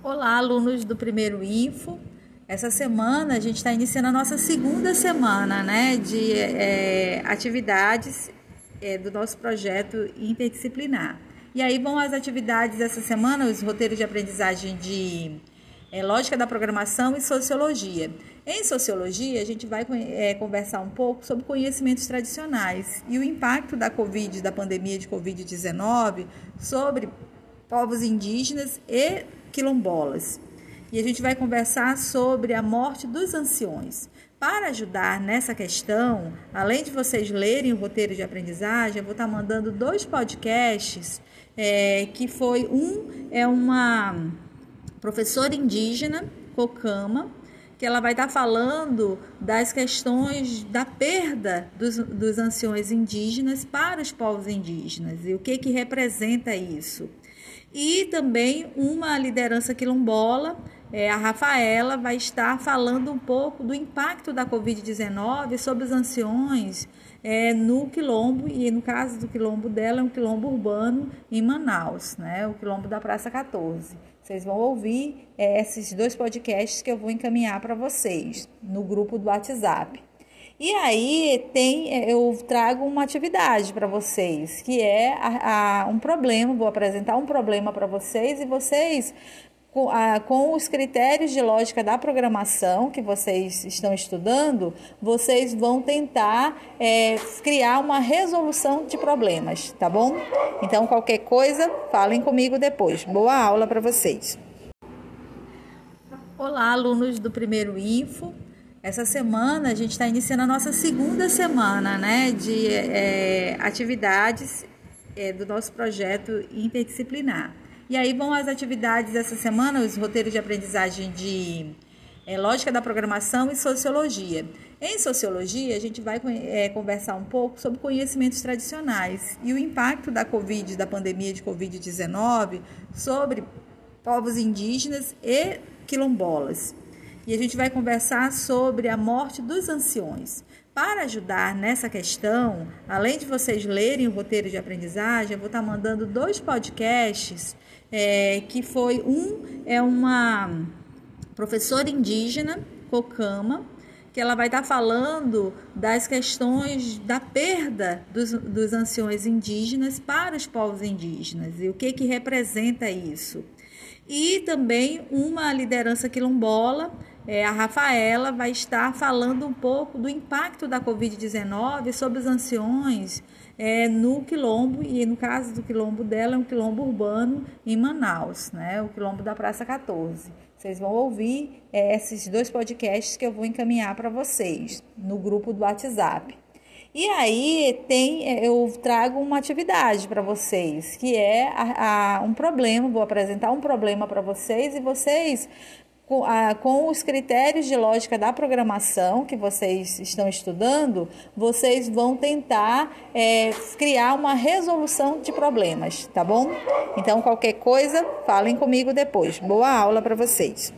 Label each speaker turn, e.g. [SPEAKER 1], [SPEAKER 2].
[SPEAKER 1] Olá, alunos do primeiro Info. Essa semana a gente está iniciando a nossa segunda semana né, de é, atividades é, do nosso projeto interdisciplinar. E aí vão as atividades dessa semana, os roteiros de aprendizagem de é, lógica da programação e sociologia. Em sociologia, a gente vai é, conversar um pouco sobre conhecimentos tradicionais e o impacto da Covid, da pandemia de Covid-19 sobre povos indígenas e quilombolas. E a gente vai conversar sobre a morte dos anciões. Para ajudar nessa questão, além de vocês lerem o roteiro de aprendizagem, eu vou estar mandando dois podcasts, é, que foi um é uma professora indígena, Cocama, que ela vai estar falando das questões da perda dos, dos anciões indígenas para os povos indígenas e o que, que representa isso e também uma liderança quilombola. É, a Rafaela vai estar falando um pouco do impacto da Covid-19 sobre os anciões é, no quilombo, e no caso do quilombo dela, é um quilombo urbano em Manaus, né, o quilombo da Praça 14. Vocês vão ouvir é, esses dois podcasts que eu vou encaminhar para vocês no grupo do WhatsApp. E aí tem, eu trago uma atividade para vocês, que é a, a, um problema, vou apresentar um problema para vocês e vocês com, a, com, os critérios de lógica da programação que vocês estão estudando, vocês vão tentar é, criar uma resolução de problemas, tá bom? Então, qualquer coisa, falem comigo depois. Boa aula para vocês. Olá, alunos do primeiro Info. Essa semana a gente está iniciando a nossa segunda semana né, de é, atividades é, do nosso projeto interdisciplinar. E aí vão as atividades dessa semana, os roteiros de aprendizagem de é, lógica da programação e sociologia. Em sociologia, a gente vai é, conversar um pouco sobre conhecimentos tradicionais e o impacto da Covid, da pandemia de Covid-19, sobre povos indígenas e quilombolas e a gente vai conversar sobre a morte dos anciões. Para ajudar nessa questão, além de vocês lerem o roteiro de aprendizagem, eu vou estar mandando dois podcasts, é, que foi um é uma professora indígena, Cocama, que ela vai estar falando das questões da perda dos, dos anciões indígenas para os povos indígenas e o que, que representa isso. E também uma liderança quilombola é, a Rafaela vai estar falando um pouco do impacto da Covid-19 sobre os anciões é, no quilombo, e no caso do quilombo dela, é um quilombo urbano em Manaus, né, o quilombo da Praça 14. Vocês vão ouvir é, esses dois podcasts que eu vou encaminhar para vocês no grupo do WhatsApp. E aí tem, é, eu trago uma atividade para vocês, que é a, a, um problema, vou apresentar um problema para vocês e vocês com, a, com os critérios de lógica da programação que vocês estão estudando, vocês vão tentar é, criar uma resolução de problemas, tá bom? Então, qualquer coisa, falem comigo depois. Boa aula para vocês.